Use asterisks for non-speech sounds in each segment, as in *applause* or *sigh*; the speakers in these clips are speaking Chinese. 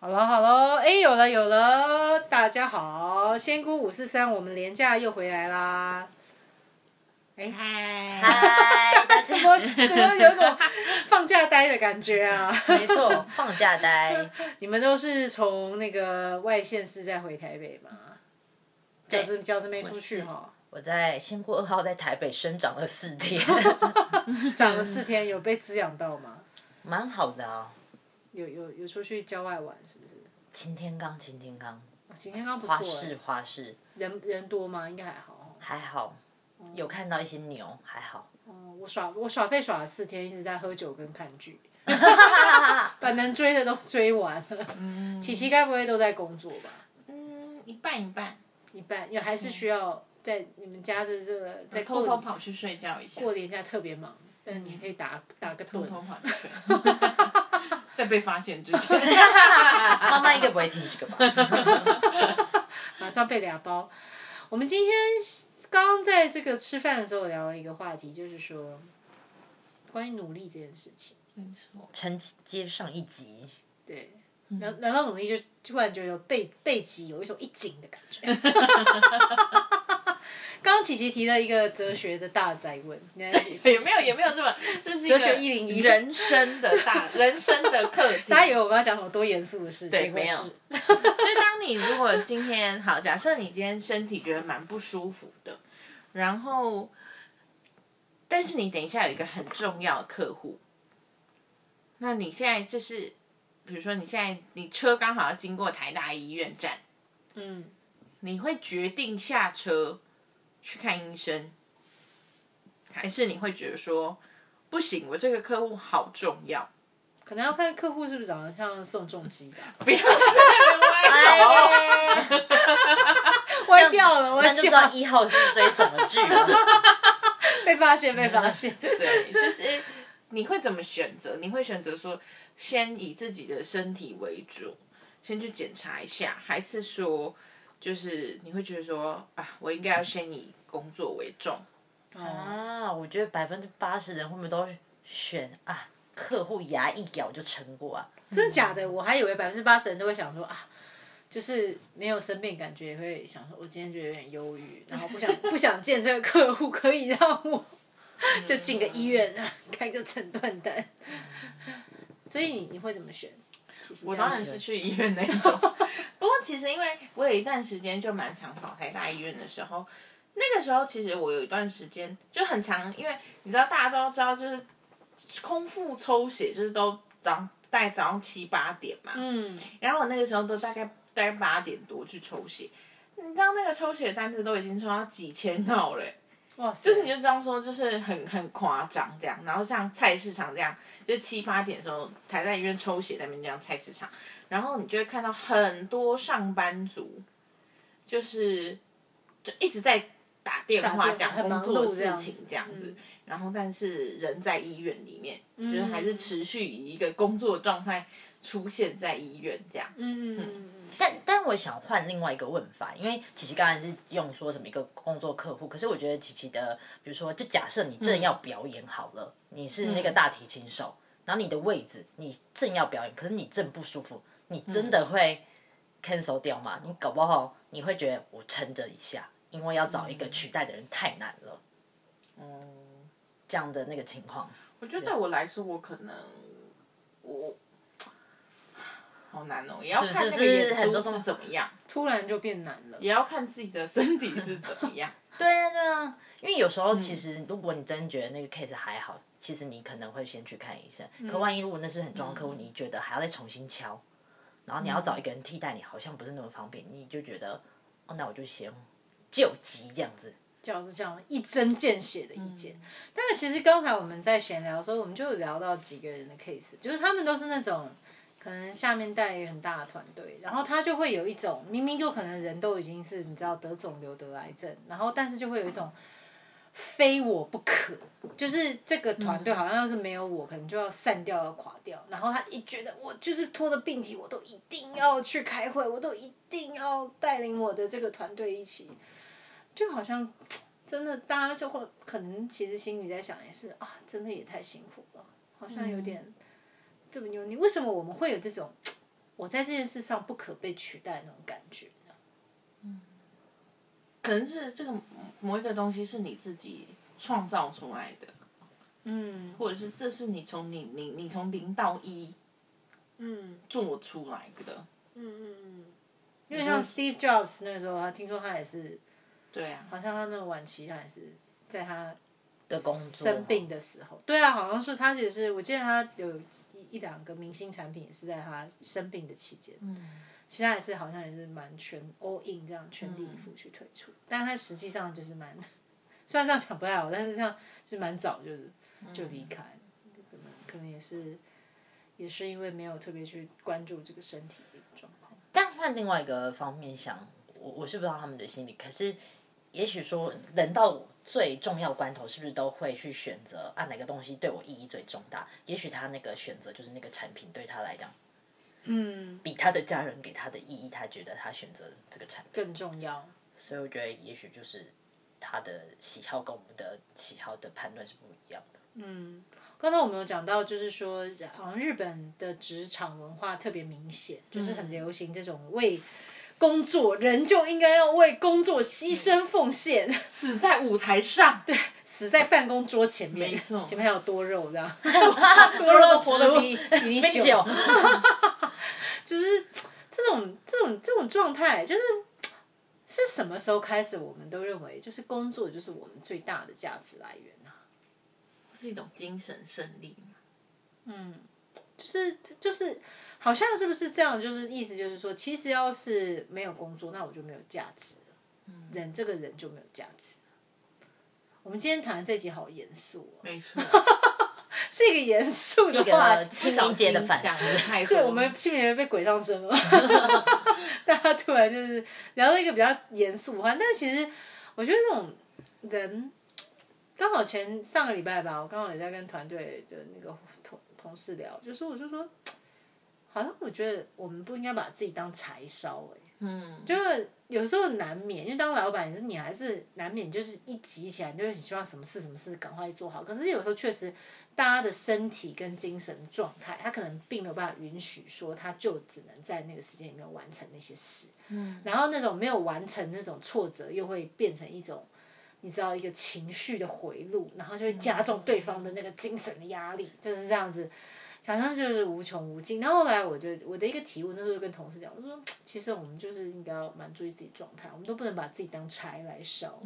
好了好了，哎，有了有了，大家好，仙姑五四三，我们廉假又回来啦。哎嗨，嗨，*laughs* 怎家么怎么有种放假呆的感觉啊？没错，放假呆，*laughs* 你们都是从那个外县市再回台北吗？饺子饺子没出去哈，我在仙姑二号在台北生长了四天，*laughs* 长了四天，有被滋养到吗？蛮好的啊。有有有出去郊外玩是不是？擎天岗，擎天岗，哦今天刚不错哎花市，花市人人多吗？应该还好哦。还好，有看到一些牛，还好。哦我耍我耍废耍了四天，一直在喝酒跟看剧，*laughs* 把能追的都追完了。琪琪该不会都在工作吧？嗯，一半一半，一半，也还是需要在你们家的这个在偷偷跑去睡觉一下，过年假特别忙，但你可以打打个盹。偷偷跑去睡，*laughs* 在被发现之前，*laughs* 妈妈应该不会听这个吧？*laughs* 马上被俩包。我们今天刚刚在这个吃饭的时候聊了一个话题，就是说关于努力这件事情。没错，承接上一集，对，聊聊到努力就，突然觉得有背背脊有一种一紧的感觉。刚刚琪琪提了一个哲学的大灾问，*laughs* 也没有也没有这么，这是一个哲学一零一。人生的大 *laughs* 人生的课题。大家以为我们要讲什么多严肃的事，对没有。是 *laughs* 就是当你如果今天好，假设你今天身体觉得蛮不舒服的，然后，但是你等一下有一个很重要的客户，那你现在就是，比如说你现在你车刚好要经过台大医院站，嗯，你会决定下车去看医生，还是你会觉得说不行，我这个客户好重要，可能要看客户是不是长得像宋仲基吧，*laughs* 不要在那边歪头。哎，歪掉了，那歪就知道了，一号是追什么剧了。*laughs* 被发现，被发 *laughs* 现。对，就是你会怎么选择？你会选择说先以自己的身体为主，先去检查一下，还是说就是你会觉得说啊，我应该要先以工作为重？啊，我觉得百分之八十人会不会都选啊？客户牙一咬就成过啊？真的假的？我还以为百分之八十人都会想说啊，就是没有生病，感觉也会想说，我今天觉得有点忧郁，然后不想 *laughs* 不想见这个客户，可以让我 *laughs* 就进个医院开个诊断单。所以你你会怎么选？我当然是去医院那一种。不过其实因为我有一段时间就蛮常跑台大医院的时候，那个时候其实我有一段时间就很长，因为你知道大家都知道，就是空腹抽血就是都早上大概早上七八点嘛，嗯，然后我那个时候都大概大概八点多去抽血，你知道那个抽血单子都已经抽到几千号了欸、哇，就是你就这样说，就是很很夸张这样。然后像菜市场这样，就七八点的时候，台在医院抽血那边这样菜市场，然后你就会看到很多上班族，就是就一直在打电话讲工作事情这样子，嗯然后但是人在医院里面，就是还是持续以一个工作状态出现在医院这样。嗯嗯嗯但但我想换另外一个问法，因为琪琪刚才是用说什么一个工作客户，可是我觉得琪琪的，比如说，就假设你正要表演好了，你是那个大提琴手，然后你的位置你正要表演，可是你正不舒服，你真的会 cancel 掉吗？你搞不好你会觉得我撑着一下，因为要找一个取代的人太难了。嗯、这样的那个情况，我觉得对我来说，我可能我好难哦，也要看那个演是很多种出是怎么样，突然就变难了。也要看自己的身体是怎么样。*laughs* 对啊对啊，因为有时候其实如果你真觉得那个 case 还好，其实你可能会先去看医生。可万一如果那是很重要的客户，你觉得还要再重新敲，然后你要找一个人替代你，好像不是那么方便，你就觉得哦，那我就先救急这样子。就是这样一针见血的意见。但是其实刚才我们在闲聊的时候，我们就有聊到几个人的 case，就是他们都是那种可能下面带一个很大的团队，然后他就会有一种明明就可能人都已经是你知道得肿瘤得癌症，然后但是就会有一种。非我不可，就是这个团队好像要是没有我，可能就要散掉、要垮掉。然后他一觉得我就是拖着病体，我都一定要去开会，我都一定要带领我的这个团队一起，就好像真的大家就会可能其实心里在想也是啊，真的也太辛苦了，好像有点、这么牛。你为什么我们会有这种我在这件事上不可被取代那种感觉。可能是这个某一个东西是你自己创造出来的，嗯或者是这是你从你你你从零到一嗯做出来的。嗯嗯，因为像 Steve Jobs 那个时候，他听说他也是，对啊，好像他那个晚期，他也是在他的工作生病的时候，对啊，好像是他也是，我记得他有一一两个明星产品也是在他生病的期间，嗯，其他也是好像也是蛮全 all in 这样全力以赴去推出，但他实际上就是蛮，虽然这样讲不太好，但是这样就是蛮早就是就离开了，可能可能也是也是因为没有特别去关注这个身体的状况，但换另外一个方面想，我我是不知道他们的心理，可是也许说人到最重要关头，是不是都会去选择啊哪个东西对我意义最重大？也许他那个选择就是那个产品对他来讲，嗯，比他的家人给他的意义，他觉得他选择这个产品，更重要。所以我觉得也许就是他的喜好跟我们的喜好的判断是不一样的。嗯刚才我们有讲到，就是说，好像日本的职场文化特别明显，就是很流行这种为工作，人就应该要为工作牺牲奉献，死在舞台上，*laughs* 对，死在办公桌前面，没错。前面还有多肉这样，*laughs* *laughs* 多肉都活得比比你久，就是这种这种这种状态，就是是什么时候开始，我们都认为就是工作就是我们最大的价值来源啊？是一种精神胜利嘛。就是就是，好像是不是这样？就是意思就是说，其实要是没有工作，那我就没有价值了。人这个人就没有价值。我们今天谈的这集好严肃哦，没错，*laughs* 是一个严肃的话题。清明节的反思。是我们清明节被鬼上身了，*laughs* *laughs* 大家突然就是聊到一个比较严肃的话，但其实我觉得这种人，刚好前上个礼拜吧，我刚好也在跟团队的那个同同事聊，就说我就说，好像我觉得我们不应该把自己当柴烧哎、嗯，就是有时候难免，因为当老板，你还是难免就是一急起来，你就很希望什么事什么事赶快做好。可是有时候确实，大家的身体跟精神状态，他可能并没有办法允许说，他就只能在那个时间里面完成那些事。嗯，然后那种没有完成那种挫折，又会变成一种。你知道一个情绪的回路，然后就会加重对方的那个精神的压力，就是这样子，好像就是无穷无尽。然后后来我就我的一个体悟，那时候就跟同事讲，我说其实我们就是应该要蛮注意自己状态，我们都不能把自己当柴来烧。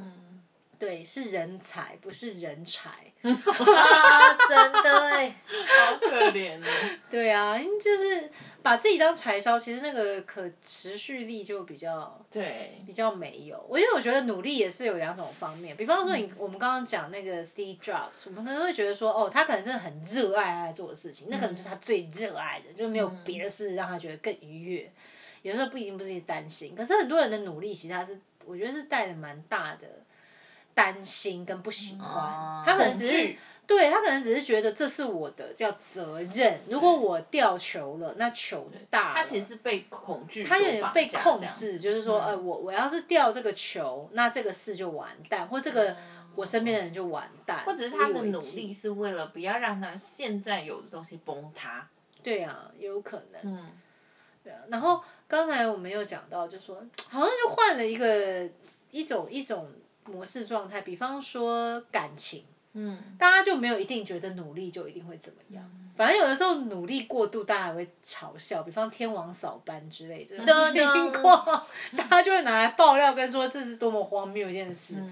对，是人才，不是人才。*laughs* 啊，真的哎，*laughs* 好可怜哦。对啊，因为就是把自己当柴烧，其实那个可持续力就比较对，比较没有。我因为我觉得努力也是有两种方面，比方说你、我们刚刚讲那个 Steve Jobs，我们可能会觉得说，哦，他可能真的很热爱他在做的事情，那可能就是他最热爱的，就没有别的事让他觉得更愉悦。有时候不一定不是担心，可是很多人的努力其实他是，我觉得是带着蛮大的担心跟不喜欢，哦他可能只是对他可能只是觉得这是我的叫责任，如果我掉球了，那球大了，他其实是被恐惧，他有点被控。制，就是说，呃，我我要是掉这个球，那这个事就完蛋，或这个我身边的人就完蛋，或者是他的努力是为了不要让他现在有的东西崩塌。对啊，有可能，嗯，对啊。然后刚才我们又讲到，就说好像就换了一个一种一种模式状态，比方说感情，嗯，大家就没有一定觉得努力就一定会怎么样。反正有的时候努力过度，大家还会嘲笑，比方天王扫班之类这种情况，*laughs* 大家就会拿来爆料，跟说这是多么荒谬一件事。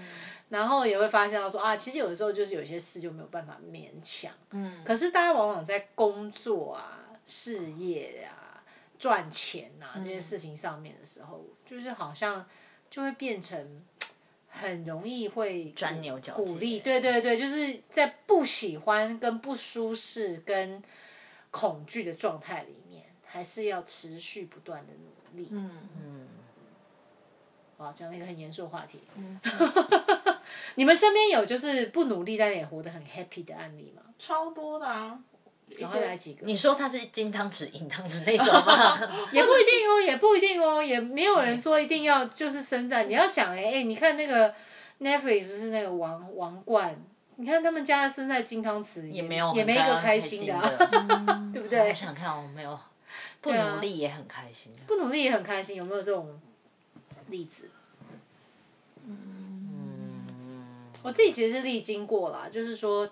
然后也会发现到说啊，其实有的时候就是有些事就没有办法勉强。嗯。可是大家往往在工作啊、事业啊、赚钱啊这些事情上面的时候，就是好像就会变成很容易会钻牛角尖鼓励，对对对，就是在不喜欢、跟不舒适、跟恐惧的状态里面，还是要持续不断的努力。嗯嗯，哇，讲了一个很严肃的话题。*laughs* 你们身边有就是不努力但也活得很 happy 的案例吗？超多的啊。赶快来几个。你说他是金汤匙、银汤匙那种吗？*laughs* 也不一定哦，也不一定哦，也没有人说一定要就是生在。你要想哎、哎、你看那个 Netflix 不是那个王王冠，你看他们家生在金汤匙也也没有也没一个很开心的、*laughs* 对不对我？想看我没有，不努力也很开心。不努力也很开心，有没有这种例子？嗯，我自己其实是历经过啦，就是说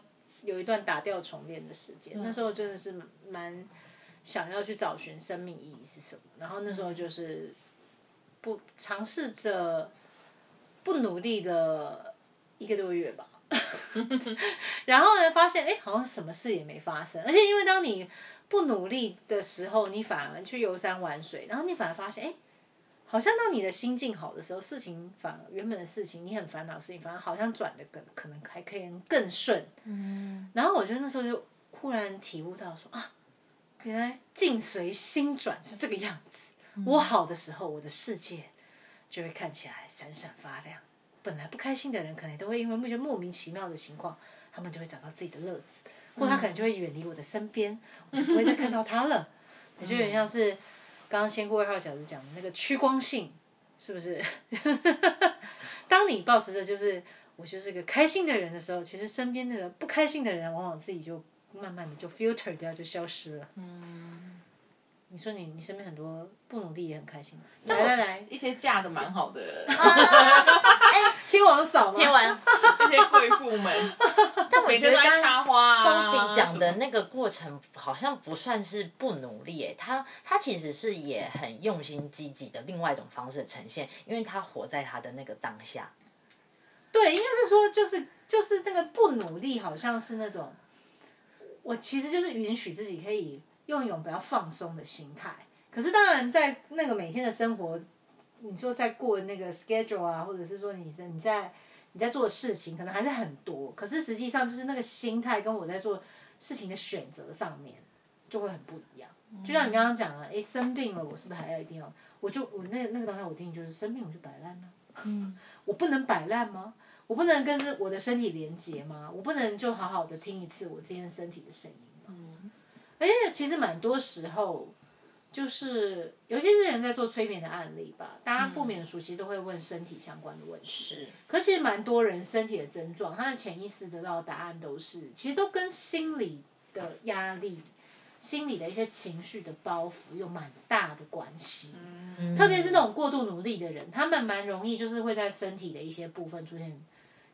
有一段打掉重练的时间，那时候真的是蛮想要去找寻生命意义是什么，然后那时候就是不尝试着不努力的一个多月吧。*laughs* 然后呢，发现哎，好像什么事也没发生，而且因为当你不努力的时候，你反而去游山玩水，然后你反而发现哎，好像当你的心境好的时候，事情反而原本的事情你很烦恼的事情，反而好像转的更可能还可以更顺。嗯。然后我觉得那时候就忽然体悟到说啊，原来境随心转是这个样子。我好的时候，我的世界就会看起来闪闪发亮。本来不开心的人，可能都会因为一些莫名其妙的情况，他们就会找到自己的乐子，或他可能就会远离我的身边，我就不会再看到他了。也就有点像是刚刚先过二号饺子讲的那个趋光性，是不是？*laughs* 当你保持着就是我就是个开心的人的时候，其实身边的不开心的人，往往自己就慢慢的就 filter 掉，就消失了。嗯。你说你你身边很多不努力也很开心，来来来，一些嫁的蛮好的，*laughs* *laughs* 天王嫂吗？天王，那些贵妇们。*laughs* 但我觉得刚插花 Sophie 讲的那个过程好像不算是不努力，诶，他他其实是也很用心积极的另外一种方式呈现，因为他活在他的那个当下。对，应该是说就是就是那个不努力，好像是那种，我其实就是允许自己可以。用一种比较放松的心态，可是当然在那个每天的生活，你说在过那个 schedule 啊，或者是说你在你在你在做的事情，可能还是很多，可是实际上就是那个心态跟我在做事情的选择上面就会很不一样。就像你刚刚讲了，哎，生病了，我是不是还要一定要？我就我那那个当下我定义就是生病我就摆烂呢？嗯，*laughs* 我不能摆烂吗？我不能跟这我的身体连接吗？我不能就好好的听一次我今天身体的声音吗？而且其实蛮多时候，就是尤其是人在做催眠的案例吧，大家不免熟悉都会问身体相关的问题。是。可其实蛮多人身体的症状，他的潜意识得到的答案都是，其实都跟心理的压力、心理的一些情绪的包袱有蛮大的关系。嗯。特别是那种过度努力的人，他们蛮容易就是会在身体的一些部分出现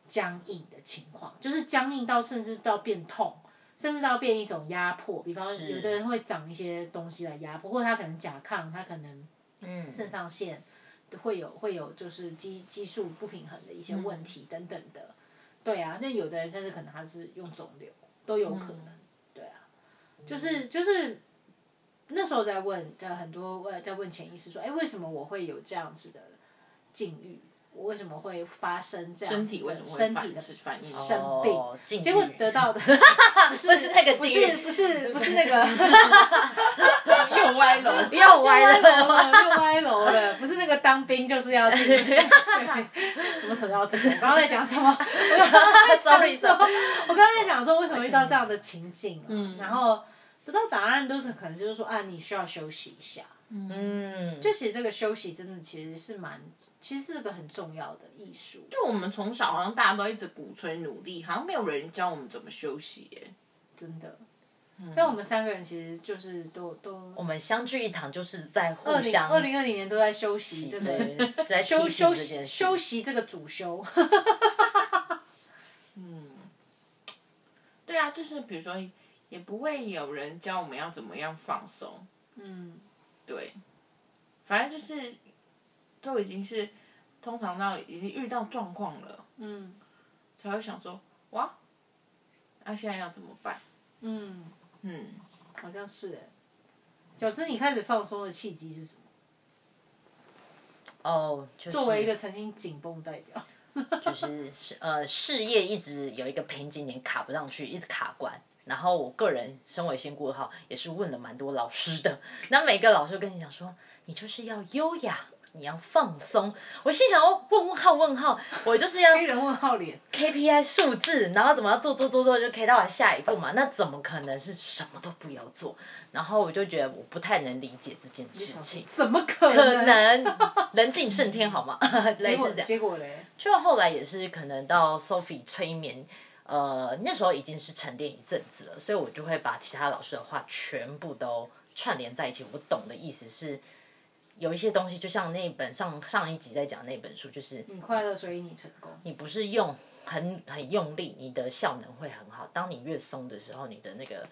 僵硬的情况，就是僵硬到甚至到变痛。甚至到变一种压迫，比方有的人会长一些东西来压迫，或者他可能甲亢，他可能肾上腺会有会有就是激激素不平衡的一些问题等等的，对啊，那有的人甚至可能他是用肿瘤都有可能，对啊，就是就是那时候在问，在很多在问潜意识说，哎，为什么我会有这样子的境遇？我为什么会发生这样身体身体的反应生病？结果得到的 *laughs* 不是那个，不是不是不是 *laughs* 那个，又歪楼。又歪楼 *laughs* 又歪楼了，不是那个当兵就是要怎么扯到这个？我刚刚在讲什么？Sorry，说，我刚刚在讲说为什么遇到这样的情境，嗯，然后得到答案都是可能就是说啊，你需要休息一下。嗯，就其实这个休息真的其实是蛮，其实是个很重要的艺术。就我们从小好像大家都一直鼓吹努力，好像没有人教我们怎么休息耶。真的，但我们三个人其实就是都都，我们相聚一堂就是在互相二零二零年都在休息，真 *laughs* 的在休休息休息这个主修。*laughs* 嗯，对啊，就是比如说，也不会有人教我们要怎么样放松。嗯。对，反正就是都已经是通常到已经遇到状况了，嗯，才会想说哇，那现在要怎么办？嗯嗯，好像是哎。饺子，你开始放松的契机是什么？哦，作为一个曾经紧绷代表，就是呃事业一直有一个瓶颈点卡不上去，一直卡关。然后我个人身为新顾号，也是问了蛮多老师的。那每个老师跟你讲说，你就是要优雅，你要放松。我心想，问问号问号，我就是要黑人问号脸 KPI 数字，然后怎么样做做做做就可以到下一步嘛？那怎么可能是什么都不要做？然后我就觉得我不太能理解这件事情。怎么可可能？人定胜天好吗？*laughs* 类似这样。结果嘞？就后来也是可能到 Sophie 催眠。呃，那时候已经是沉淀一阵子了，所以我就会把其他老师的话全部都串联在一起。我懂的意思是，有一些东西就像那本上上一集在讲那本书，就是你快乐，所以你成功。你不是用很很用力，你的效能会很好。当你越松的时候，你的那个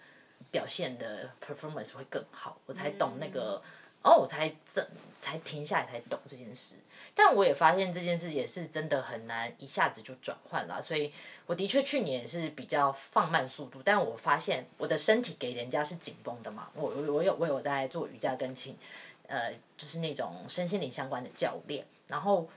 表现的 performance 会更好。我才懂那个，哦，我才这才停下来才懂这件事。但我也发现这件事也是真的很难一下子就转换了，所以我的确去年也是比较放慢速度。但我发现我的身体给人家是紧绷的嘛，我我有我有在做瑜伽跟请，呃，就是那种身心灵相关的教练，然后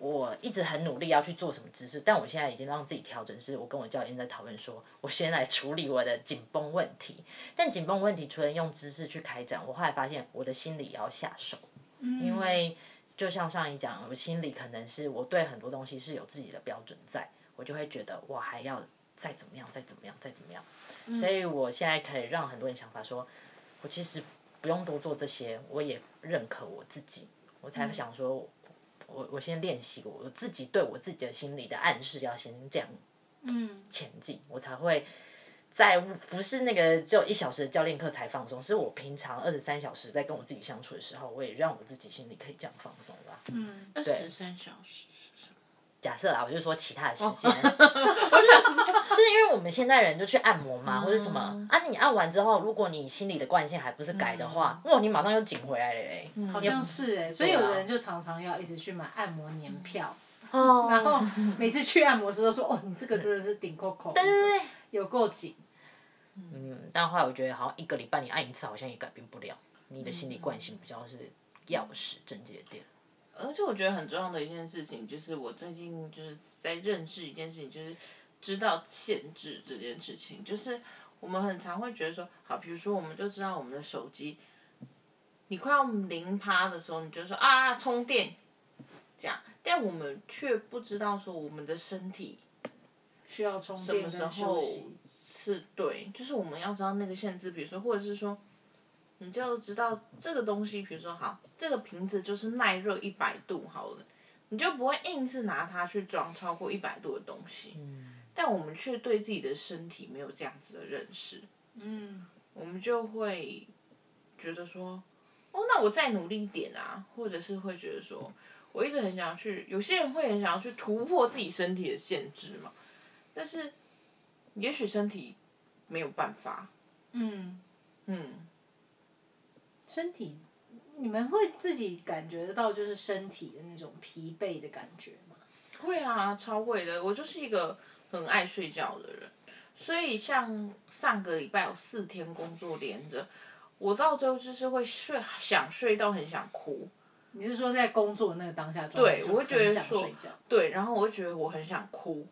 我一直很努力要去做什么姿势，但我现在已经让自己调整，是我跟我教练在讨论说，我先来处理我的紧绷问题。但紧绷问题除了用姿势去开展，我后来发现我的心理也要下手，因为。就像上一讲，我心里可能是我对很多东西是有自己的标准，在我就会觉得我还要再怎么样，再怎么样，再怎么样。所以我现在可以让很多人想法说，我其实不用多做这些，我也认可我自己。我才想说，我我先练习我自己对我自己的心理的暗示，要先这样，嗯，前进，我才会。在不是那个只有一小时的教练课才放松，是我平常二十三小时在跟我自己相处的时候，我也让我自己心里可以这样放松吧。嗯，二十三小时？假设啊，我就说其他的时间，*laughs* 我想就是因为我们现在人就去按摩嘛，或者什么。啊，你按完之后，如果你心里的惯性还不是改的话，哇，你马上又紧回来了嘞。好像是哎，所以有的人就常常要一直去买按摩年票，哦，然后每次去按摩师都说，哦，你这个真的是顶扣扣，*laughs* 对对对，有够紧。嗯，但后来我觉得好像一个礼拜你按一次好像也改变不了你的心理惯性，比较是钥匙症结点。而且我觉得很重要的一件事情，就是我最近就是在认识一件事情，就是知道限制这件事情。就是我们很常会觉得说，好，比如说我们就知道我们的手机，你快要零趴的时候，你就说啊充电，这样，但我们却不知道说我们的身体需要充电跟休息。是对，就是我们要知道那个限制，比如说，或者是说，你就知道这个东西，比如说，好，这个瓶子就是耐热一百度，好了，你就不会硬是拿它去装超过一百度的东西。嗯。但我们却对自己的身体没有这样子的认识。嗯。我们就会觉得说，哦，那我再努力一点啊，或者是会觉得说，我一直很想要去，有些人会很想要去突破自己身体的限制嘛，但是。也许身体没有办法。嗯嗯，身体，你们会自己感觉得到就是身体的那种疲惫的感觉吗？会啊，超会的。我就是一个很爱睡觉的人，所以像上个礼拜有四天工作连着，我到最后就是会睡，想睡到很想哭。你是说在工作那个当下状态，对，我会觉得说，对，然后我会觉得我很想哭。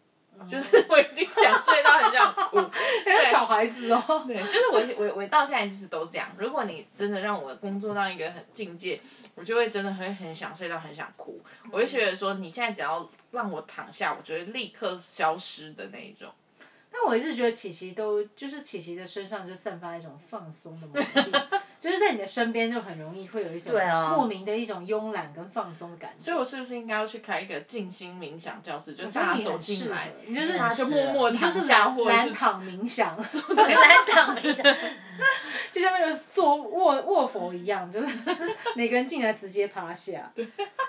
就是 *laughs* 我已经想睡到很想哭，*laughs* 像小孩子哦。对，就是我我我到现在就是都这样。如果你真的让我工作到一个很境界，我就会真的会很想睡到很想哭。我就觉得说，你现在只要让我躺下，我就会立刻消失的那一种。但我一直觉得琪琪都就是琪琪的身上就散发一种放松的魔力。*laughs* 就是在你的身边，就很容易会有一种莫名的一种慵懒跟放松的感觉。所以，我是不是应该要去开一个静心冥想教室？就是大家走进来，你就是就默默躺下，或者是躺冥想，*laughs* 懒躺冥想，*laughs* 就像那个坐卧卧佛一样，就是 *laughs* 每个人进来直接趴下。对，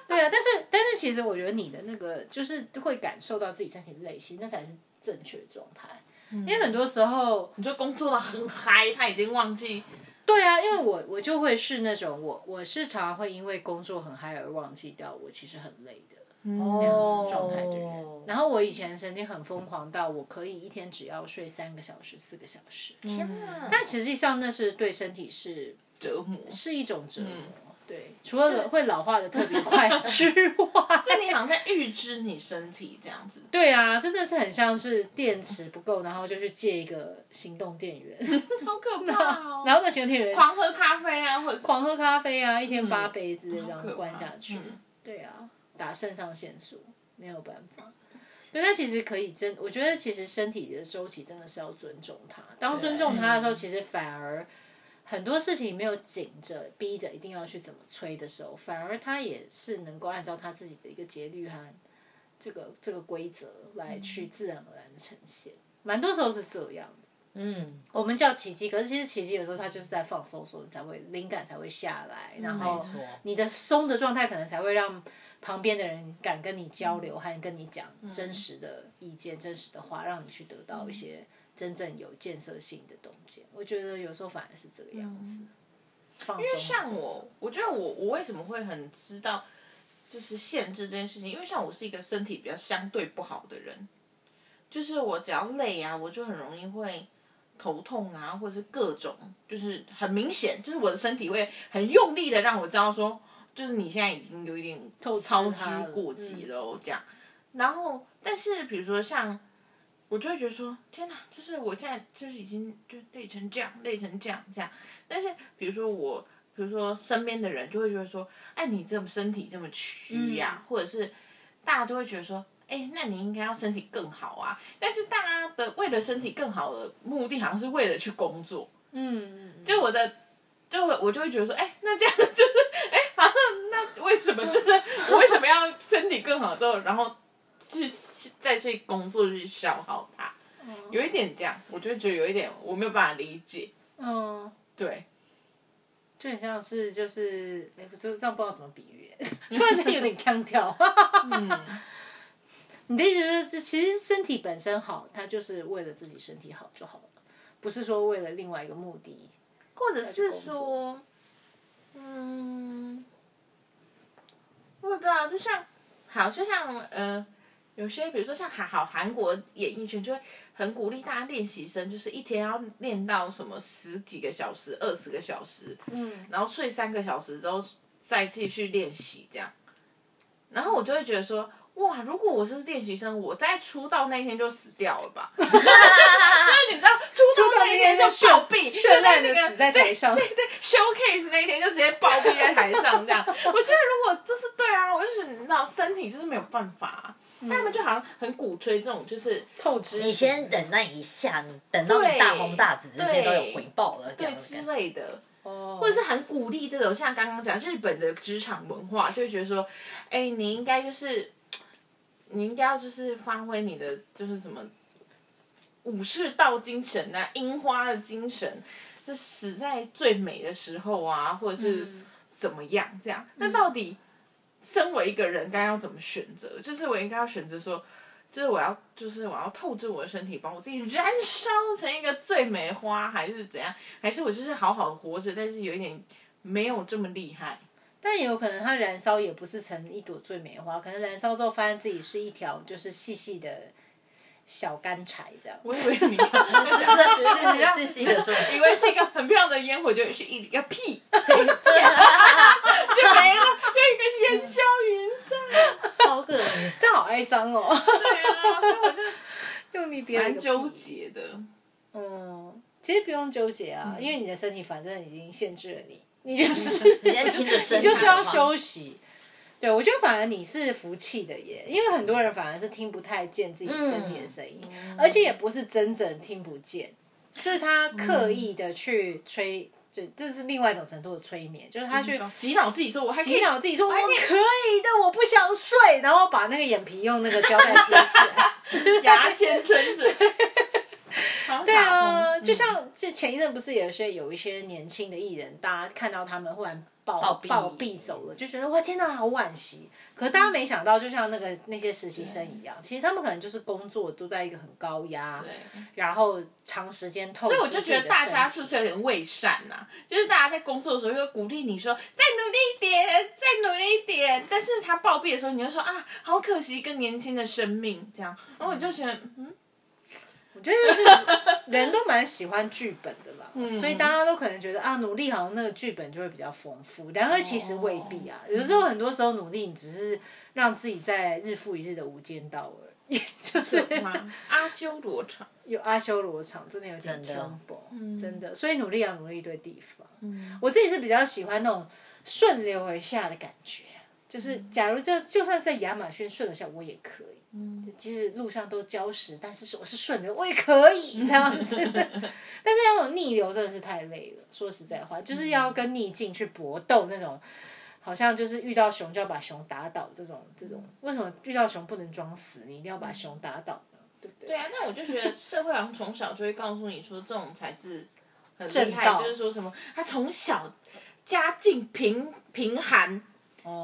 对啊。但是，但是，其实我觉得你的那个就是会感受到自己身体累，其实那才是正确的状态。因为很多时候，你就工作到很嗨，他已经忘记。对啊，因为我我就会是那种我我是常常会因为工作很嗨而忘记掉我其实很累的那样子状态的人。然后我以前曾经很疯狂到我可以一天只要睡三个小时、四个小时。天哪！但实际上那是对身体是折磨，是一种折磨。对，除了会老化的特别快 *laughs* 之外，就你好像在预知你身体这样子。对啊，真的是很像是电池不够，然后就去借一个行动电源，*laughs* 好可怕哦。*laughs* 然后那行动电源狂喝咖啡啊，或者狂喝咖啡啊，一天八杯之类这样关下去。对啊，打肾上腺素没有办法。所以它其实可以真，我觉得其实身体的周期真的是要尊重它。当尊重它的时候，其实反而。很多事情没有紧着逼着一定要去怎么催的时候，反而他也是能够按照他自己的一个节律和这个这个规则来去自然而然的呈现，蛮多时候是这样的。嗯，我们叫奇迹，可是其实奇迹有时候它就是在放松的时候你才会灵感才会下来，然后你的松的状态可能才会让旁边的人敢跟你交流，和跟你讲真实的意见、真实的话，让你去得到一些真正有建设性的东西。我觉得有时候反而是这个样子。因为像我，我觉得我我为什么会很知道就是限制这件事情？因为像我是一个身体比较相对不好的人，就是我只要累啊，我就很容易会头痛啊，或者是各种，就是很明显，就是我的身体会很用力的让我知道说，就是你现在已经有一点操之过急了哦，这样。然后，但是比如说像。我就会觉得说，天哪，就是我现在就是已经就累成这样，累成这样这样。但是比如说我，比如说身边的人就会觉得说，哎，你这么身体这么虚呀、或者是大家都会觉得说，哎，那你应该要身体更好啊。但是大家的为了身体更好的目的，好像是为了去工作。嗯，嗯就我的，就我就会觉得说，哎，那这样就是，哎，好 *laughs* 像那为什么就是我为什么要身体更好之后，然后去去再去工作去消耗它？有一点这样，我就觉得有一点我没有办法理解。嗯，对，就很像是就是，哎，我就这样不知道怎么比喻，*laughs* 突然间有点腔调。嗯，*laughs* 你的意思是，这其实身体本身好，它就是为了自己身体好就好了，不是说为了另外一个目的。或者是说，嗯，我也不知道，就像好，就像呃，有些比如说像韩好韩国演艺圈就会很鼓励大家练习生，就是一天要练到什么十几个小时、二十个小时，嗯，然后睡三个小时之后再继续练习这样。然后我就会觉得说，哇，如果我是练习生，我在出道那一天就死掉了吧？*laughs* *laughs* 就是你知道，出道那一天就暴毙，绚烂的就在那个死在台上。对 showcase 那一天就直接暴毙在台上这样。*laughs* 我觉得如果就是对啊，我就是你知道身体就是没有办法、啊，但他们就好像很鼓吹这种就是透支。你先忍耐一下，你等到你大红大紫，这些都有回报了，这对样之。类的。哦，或者是很鼓励这种，像刚刚讲日本的职场文化，就会觉得说，哎、你应该就是，你应该要就是发挥你的就是什么武士道精神啊，樱花的精神，就死在最美的时候啊，或者是怎么样这样。那到底身为一个人该要怎么选择？就是我应该要选择说。就是我要，就是我要透支我的身体，把我自己燃烧成一个最美花，还是怎样？*laughs* 还是我就是好好的活着，但是有一点没有这么厉害。但也有可能它燃烧也不是成一朵最美花，可能燃烧之后发现自己是一条就是细细的小干柴这样。我以为你看，*laughs* 是是是是细的说，*laughs* 以为是一个很漂亮的烟火，就是一个屁，*laughs* 就没了，就一个烟消云散。好可怜。这好哀伤哦，对啊，所以我就用力憋了一个屁蛮纠。结的。嗯，其实不用纠结啊，嗯因为你的身体反正已经限制了你，你就是你在听着声，你就 *laughs* 是要休息。对，我觉得反而你是服气的耶，因为很多人反而是听不太见自己身体的声音，而且也不是真正听不见，是他刻意的去催，这这是另外一种程度的催眠，就是他去洗脑自己说，我洗脑自己说我可以的，我不想睡，然后把那个眼皮用那个胶带贴起来。*laughs* 牙签撑着。*laughs* 对对啊，就像就前一阵不是有一些有一些年轻的艺人，大家看到他们忽然暴暴毙暴毙走了，就觉得哇天哪，好惋惜。可是大家没想到，就像那个那些实习生一样，其实他们可能就是工作都在一个很高压，对，然后长时间透所以我就觉得大家是不是有点伪善呐、就是大家在工作的时候会鼓励你说再努力一点，再努力一点，但是他暴毙的时候，你就说啊，好可惜一个年轻的生命这样，然后我就觉得嗯，我觉得就是 *laughs* 人都蛮喜欢剧本的啦，嗯所以大家都可能觉得啊，努力好像那个剧本就会比较丰富，然而其实未必啊。哦有的时候很多时候努力，你只是让自己在日复一日的无间道而已，就是 *laughs* 阿修罗场，有阿修罗场，真的有点真的，真的。所以努力要努力对地方。嗯我自己是比较喜欢那种顺流而下的感觉，就是假如这就算是在亚马逊顺了下，我也可以。嗯，即使路上都礁石，但是我是顺流，我也可以 *laughs* 这样子。但是那种逆流真的是太累了，说实在话，就是要跟逆境去搏斗那种。好像就是遇到熊就要把熊打倒这种这种，为什么遇到熊不能装死？你一定要把熊打倒呢？对不对？对啊，那我就觉得社会好像从小就会告诉你说，这种才是很厉害，就是说什么他从小家境贫贫寒，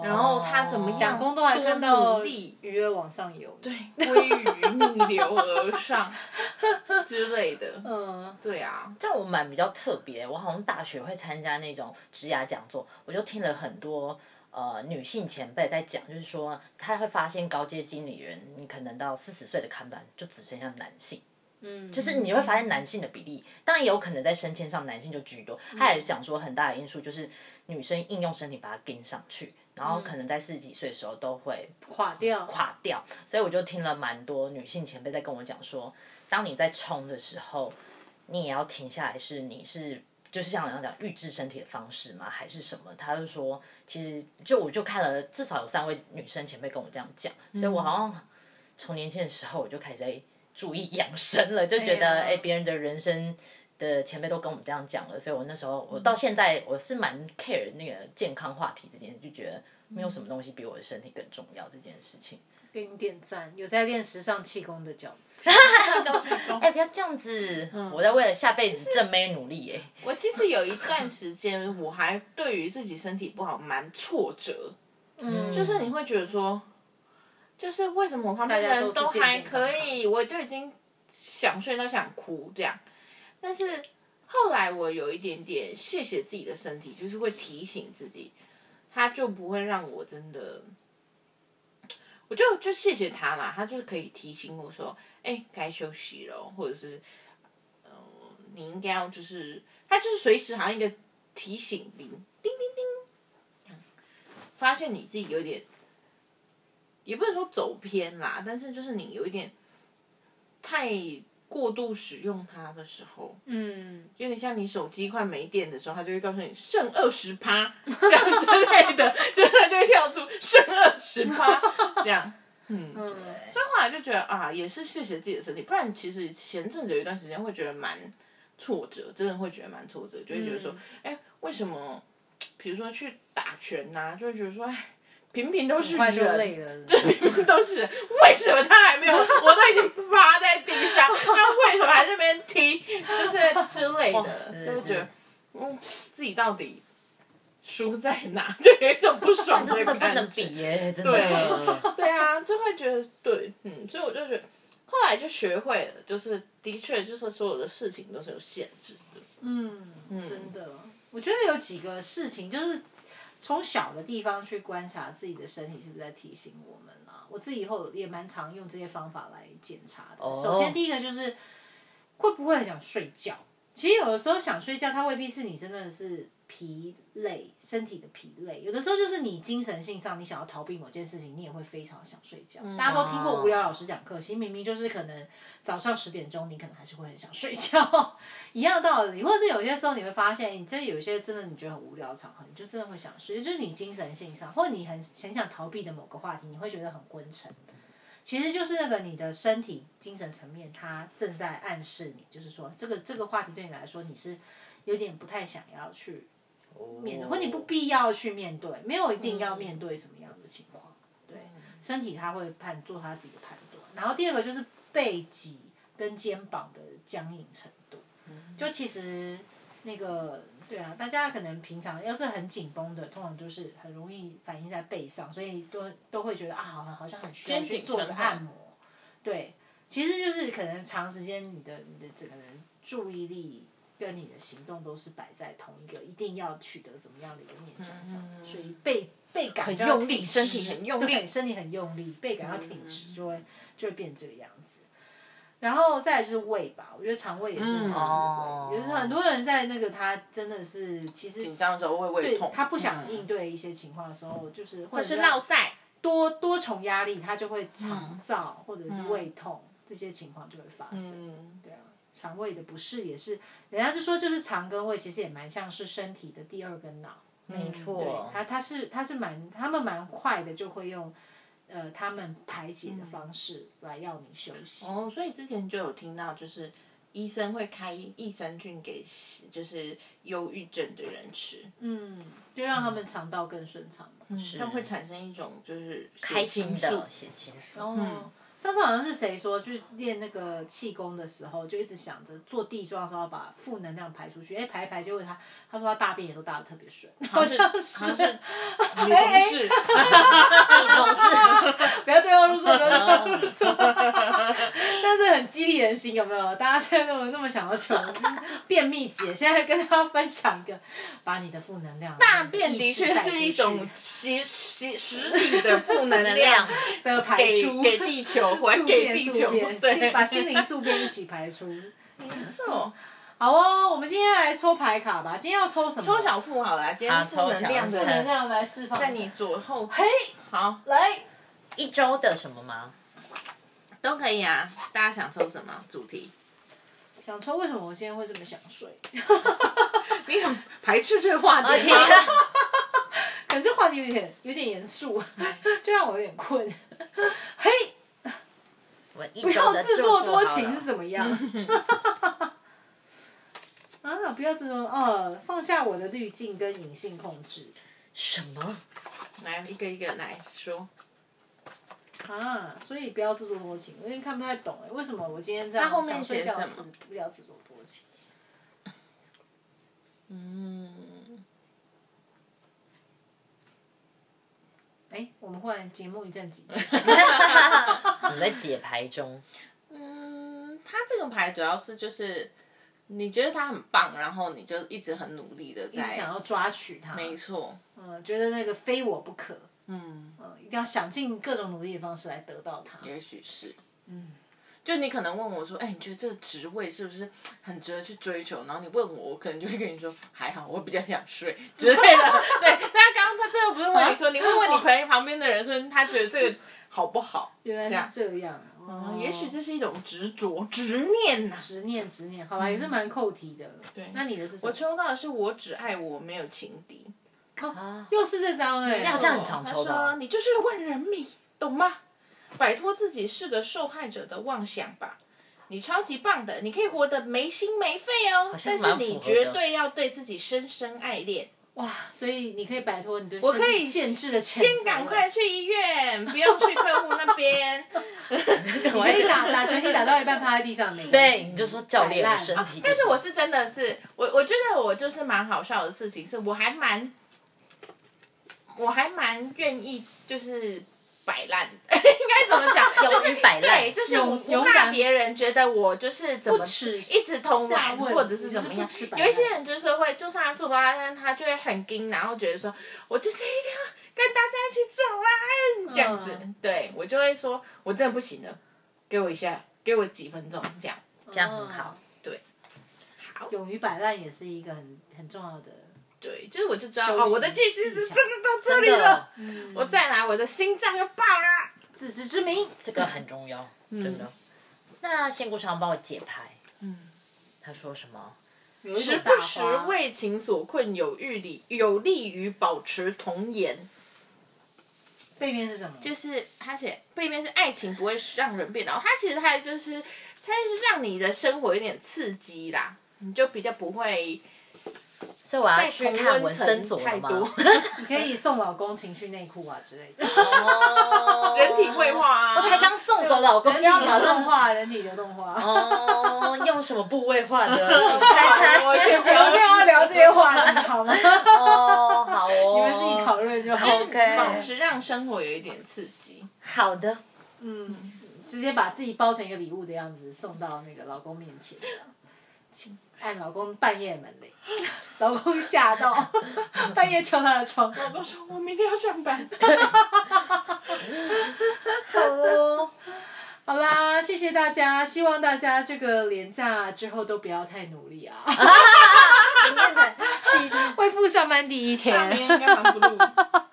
然后他怎么样讲公都还看到努力鱼儿往上游。对鲑鱼逆流而上 *laughs* 之类的。嗯，对啊，但我蛮比较特别，我好像大学会参加那种职涯讲座，我就听了很多呃女性前辈在讲，就是说她会发现高阶经理人，你可能到四十岁的看板就只剩下男性。嗯，就是你会发现男性的比例，当然也有可能在升迁上男性就居多。他也讲说很大的因素就是女生应用身体把它跟上去，然后可能在四十几岁的时候都会垮掉。垮掉，所以我就听了蛮多女性前辈在跟我讲说，当你在冲的时候，你也要停下来，是你是就是像人家讲预制身体的方式吗？还是什么？他就说，其实就我就看了至少有三位女生前辈跟我这样讲，所以我好像从年轻的时候我就开始在注意养生了，就觉得哎，别、人的人生。的前辈都跟我们这样讲了，所以我那时候我到现在我是蛮 care 那个健康话题这件事，就觉得没有什么东西比我的身体更重要这件事情。给你点赞，有在练时尚气功的饺子。*laughs* 哎、不要这样子！我在为了下辈子正妹努力耶、我其实有一段时间，我还对于自己身体不好蛮挫折，嗯，就是你会觉得说，就是为什么我旁边人大家都还可以，我就已经想睡到想哭这样。但是后来我有一点点谢谢自己的身体，就是会提醒自己，他就不会让我真的，我就就谢谢他啦，他就是可以提醒我说，哎、该休息了，或者是，嗯、你应该要就是，他就是随时好像一个提醒铃，叮叮叮，发现你自己有点，也不能说走偏啦，但是就是你有一点太过度使用它的时候，嗯，有点像你手机快没电的时候，它就会告诉你剩二十趴 *laughs* 这样之类的，就是它就会跳出剩二十趴 *laughs* 这样。嗯，所以后来就觉得啊，也是谢谢自己的身体，不然其实前阵子有一段时间会觉得蛮挫折，真的会觉得蛮挫折，就会觉得说，哎、为什么？比如说去打拳呐、就会觉得说，哎，平平都是人，累了。*laughs* 平平都是人，为什么他还没有？*laughs* 我都已经趴在地上，*laughs* 他为什么还在那边踢？就是之类的，就是觉得，嗯，自己到底输在哪？就有一种不爽的不能感觉。比耶、真对。对啊，就会觉得对，嗯，所以我就觉得，后来就学会了，就是的确就是所有的事情都是有限制的。嗯，真的，我觉得有几个事情就是从小的地方去观察自己的身体是不是在提醒我们啊。我自己以后也蛮常用这些方法来检查的。首先，第一个就是会不会很想睡觉？其实有的时候想睡觉，它未必是你真的是疲累，身体的疲累。有的时候就是你精神性上，你想要逃避某件事情，你也会非常想睡觉。大家都听过无聊老师讲课，其实明明就是可能早上十点钟，你可能还是会很想睡觉，*laughs* 一样道理。或者是有些时候你会发现，你真的有一些真的你觉得很无聊的场合，你就真的会想睡，就是你精神性上，或者你很很想逃避的某个话题，你会觉得很昏沉。其实就是那个你的身体、精神层面，它正在暗示你，就是说这个这个话题对你来说，你是有点不太想要去面对，或你不必要去面对，没有一定要面对什么样的情况。对，身体他会判做他自己的判断。然后第二个就是背脊跟肩膀的僵硬程度，就其实那个对啊，大家可能平常要是很紧绷的，通常都是很容易反映在背上，所以都都会觉得啊，好好像很需要去做个按摩。对，其实就是可能长时间你的你的整个人注意力跟你的行动都是摆在同一个一定要取得怎么样的一个面向上，所以背背感很用力身体很用力身体很用力，背感要挺直，就会就会变这个样子。然后再来就是胃吧，我觉得肠胃也是很有智慧。哦有时候很多人在那个他真的是其实紧张的时候会胃痛，他不想嗯应对一些情况的时候，就是或者是落晒。多多重压力，他就会肠燥、或者是胃痛、这些情况就会发生。嗯，对啊，肠胃的不适也是，人家就说就是肠跟胃其实也蛮像是身体的第二根脑。没错对错，，它它是它是蛮他们蛮快的就会用呃他们排解的方式来要你休息。哦，所以之前就有听到，就是医生会开益生菌给就是忧郁症的人吃，嗯，就让他们肠道更顺畅嘛。他们会产生一种就是开心的血清素。哦，上次好像是谁说去练那个气功的时候，就一直想着做地桩的时候要把负能量排出去，哎、排一排，结果他他说他大便也都大的特别顺，*laughs* 好像是是。是。女同事，女同事不要对号入座，不要对号入座。但是很激励人心，有没有？大家现在那么那么想要求便秘姐，现在跟大家分享一个，把你的负能量 *laughs* 大便的确是一种实实实体的负能量，*laughs* 的排出，给地球，还宿给地球，便把心灵宿便一起排出。*laughs* 没错。好哦，我们今天来抽牌卡吧。今天要抽什么？抽小腹好了啊，今天啊负能量抽小腹负能量来释放。在你左后，嘿，好来，一周的什么吗？都可以啊。大家想抽什么主题？想抽为什么我今天会这么想睡？*laughs* 你很排斥这个话啊题吗？*laughs* 可能这话题有点有点严肃，就让我有点困。嘿，我一不要周的自作多情是怎么样？*laughs* 啊，不要自作哦，放下我的滤镜跟隐性控制什么？来一个一个来说。啊，所以不要自作多情。我有点看不太懂哎，为什么我今天这样那后面想睡觉时不要自作多情？嗯，哎，我们忽然节目一阵紧 *laughs* *laughs* 张。我们在解牌中，嗯，他这个牌主要是就是你觉得他很棒，然后你就一直很努力的在，直想要抓取他，没错，嗯，觉得那个非我不可，嗯，嗯，一定要想尽各种努力的方式来得到他。也许是，嗯。就你可能问我说：“哎、你觉得这个职位是不是很值得去追求？”然后你问我，我可能就会跟你说：“还好，我比较想睡之类的。*laughs* ”对，但他刚刚他最后不是问你说，你问问你朋友旁边的人说他觉得这个好不好？*laughs* 原来这样是这样，哦嗯，也许这是一种执着、执念呐、执念执念，好吧，也是蛮扣题的。对那你的是什么？我抽到的是我只爱我，没有情敌。啊，又是这张哎，你好像很常抽到他说你就是个万人迷，懂吗？摆脱自己是个受害者的妄想吧。你超级棒的，你可以活得没心没肺哦，但是你绝对要对自己深深爱恋。哇，所以你可以摆脱你对我可以身体限制的谴责先赶快去医院，不用去客户那边。*laughs* 你可以打打拳击打到一半趴在地上没对，你就说教练，身体、但是我是真的是，我我觉得我就是蛮好笑的事情，是我还蛮，我还蛮愿意就是摆烂，*laughs* 应该怎么讲？*laughs* 就是勇于摆烂对，就是我不怕别人觉得我就是怎么一直偷懒或者是怎么样有一些人就是会，就算他做到他，但他就会很惊，然后觉得说我就是一定要跟大家一起走啊，这样子。嗯对我就会说，我真的不行了，给我一下，给我几分钟这样。这样很好。对好，勇于摆烂也是一个很很重要的。对，就是我就知道休息哦，我的戒指技巧是真的到这真里了，，嗯我再来，我的心脏要爆了。自知之明，这个很重要，真的。那仙姑常帮我解牌，嗯，他说什么？时不时花为情所困，有欲力有利于保持童颜。背面是什么？就是他写背面是爱情不会让人变老，他其实他就是他是让你的生活有点刺激啦，你就比较不会所以我要在去看文森层佐了吗？太多。*laughs* 你可以送老公情趣内裤啊之类的。哦人体绘画啊，我才刚送走老公，人体流要马上动画，人体流动画。哦，用什么部位画的？*laughs* 请猜猜。我先不不要要聊这些话题好吗？哦，好哦，你们自己讨论就好。OK 保持让生活有一点刺激。好的，嗯，直接把自己包成一个礼物的样子送到那个老公面前，请按老公半夜门铃，*laughs* 老公吓到，*laughs* 半夜敲他的窗。老公说：“我明天要上班。*laughs* 好哦，好啦，谢谢大家，希望大家这个连假之后都不要太努力啊。今天才第恢复上班第一天，应该忙不录。